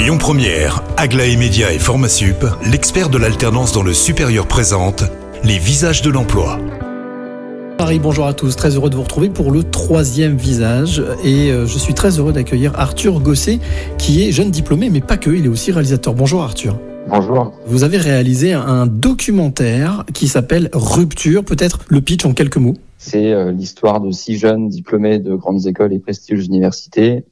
Lyon Première, Aglaé Média et Formasup, l'expert de l'alternance dans le supérieur présente les visages de l'emploi. Paris, bonjour à tous, très heureux de vous retrouver pour le troisième visage et euh, je suis très heureux d'accueillir Arthur Gosset qui est jeune diplômé mais pas que, il est aussi réalisateur. Bonjour Arthur. Bonjour. Vous avez réalisé un documentaire qui s'appelle Rupture, peut-être le pitch en quelques mots. C'est euh, l'histoire de six jeunes diplômés de grandes écoles et prestigieuses universités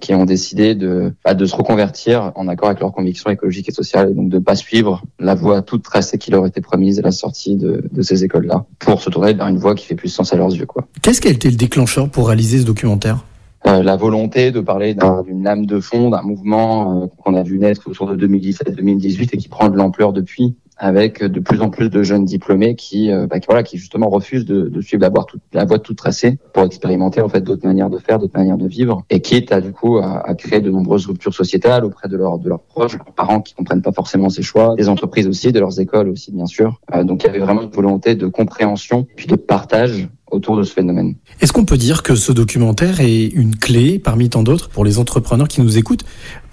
qui ont décidé de, bah, de se reconvertir en accord avec leurs convictions écologiques et sociales et donc de pas suivre la voie toute tracée qui leur était promise à la sortie de, de ces écoles-là pour se tourner vers une voie qui fait plus sens à leurs yeux. quoi. Qu'est-ce qui a été le déclencheur pour réaliser ce documentaire? Euh, la volonté de parler d'un- d'une lame de fond, d'un mouvement euh, qu'on a vu naître autour de 2017-2018 et qui prend de l'ampleur depuis, avec de plus en plus de jeunes diplômés qui, euh, bah, voilà, qui justement refusent de, suivre la voie, toute, tracée pour expérimenter en fait d'autres manières de faire, d'autres manières de vivre, et quitte à du coup à créer de nombreuses ruptures sociétales auprès de leurs de leurs proches, leurs parents qui comprennent pas forcément ces choix, des entreprises aussi, de leurs écoles aussi bien sûr. Euh, donc il y avait vraiment une volonté de compréhension puis de partage autour de ce phénomène. Est-ce qu'on peut dire que ce documentaire est une clé parmi tant d'autres pour les entrepreneurs qui nous écoutent?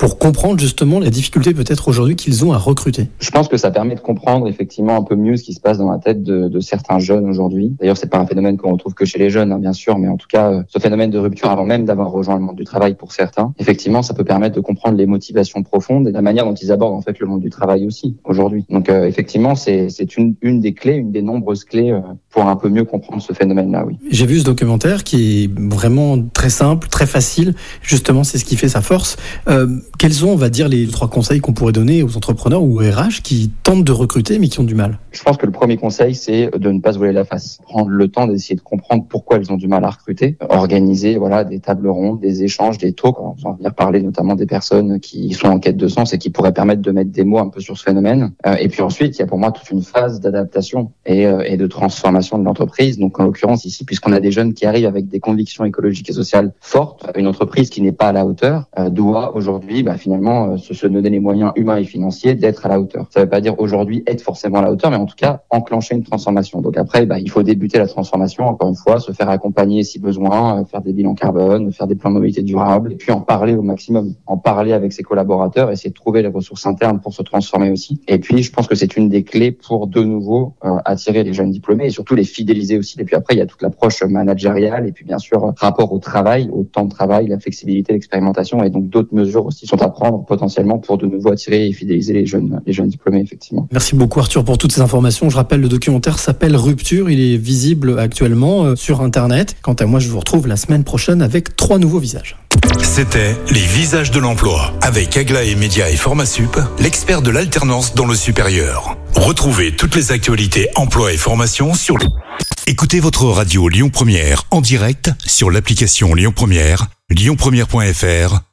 Pour comprendre justement la difficulté peut-être aujourd'hui qu'ils ont à recruter Je pense que ça permet de comprendre effectivement un peu mieux ce qui se passe dans la tête de, de certains jeunes aujourd'hui. D'ailleurs, c'est pas un phénomène qu'on retrouve que chez les jeunes, hein, bien sûr, mais en tout cas, euh, ce phénomène de rupture avant même d'avoir rejoint le monde du travail pour certains, effectivement, ça peut permettre de comprendre les motivations profondes et la manière dont ils abordent en fait le monde du travail aussi aujourd'hui. Donc, euh, effectivement, c'est c'est une, une des clés, une des nombreuses clés euh, pour un peu mieux comprendre ce phénomène-là, oui. J'ai vu ce documentaire qui est vraiment très simple, très facile. Justement, c'est ce qui fait sa force. Euh, quels sont, on va dire, les trois conseils qu'on pourrait donner aux entrepreneurs ou aux RH qui tentent de recruter mais qui ont du mal? Je pense que le premier conseil, c'est de ne pas se voiler la face. Prendre le temps d'essayer de comprendre pourquoi ils ont du mal à recruter. Organiser voilà, des tables rondes, des échanges, des talks. On va venir parler notamment des personnes qui sont en quête de sens et qui pourraient permettre de mettre des mots un peu sur ce phénomène. Euh, et puis ensuite, il y a pour moi toute une phase d'adaptation et, euh, et de transformation de l'entreprise. Donc en l'occurrence ici, puisqu'on a des jeunes qui arrivent avec des convictions écologiques et sociales fortes, une entreprise qui n'est pas à la hauteur euh, doit aujourd'hui bah, finalement euh, se, se donner les moyens humains et financiers d'être à la hauteur. Ça ne veut pas dire aujourd'hui être forcément à la hauteur, mais en tout cas enclencher une transformation. Donc après, bah, il faut débuter la transformation, encore une fois, se faire accompagner si besoin, euh, faire des bilans carbone, faire des plans de mobilité durable, et puis en parler au maximum, en parler avec ses collaborateurs, essayer de trouver les ressources internes pour se transformer aussi. Et puis, je pense que c'est une des clés pour de nouveau euh, attirer les jeunes diplômés et surtout les fidéliser aussi. Et puis après, il y a toute l'approche managériale et puis bien sûr rapport au travail, au temps de travail, la flexibilité, l'expérimentation et donc d'autres mesures aussi sont à prendre potentiellement pour de nouveau attirer et fidéliser les jeunes, les jeunes diplômés effectivement. Merci beaucoup Arthur pour toutes ces informations. Je rappelle, le documentaire s'appelle Rupture. Il est visible actuellement euh, sur Internet. Quant à moi, je vous retrouve la semaine prochaine avec trois nouveaux visages. C'était les visages de l'emploi avec Aglaé Média et Formasup, l'expert de l'alternance dans le supérieur. Retrouvez toutes les actualités emploi et formation sur le... Écoutez votre radio Lyon Première en direct sur l'application Lyon Première, lyonpremière.fr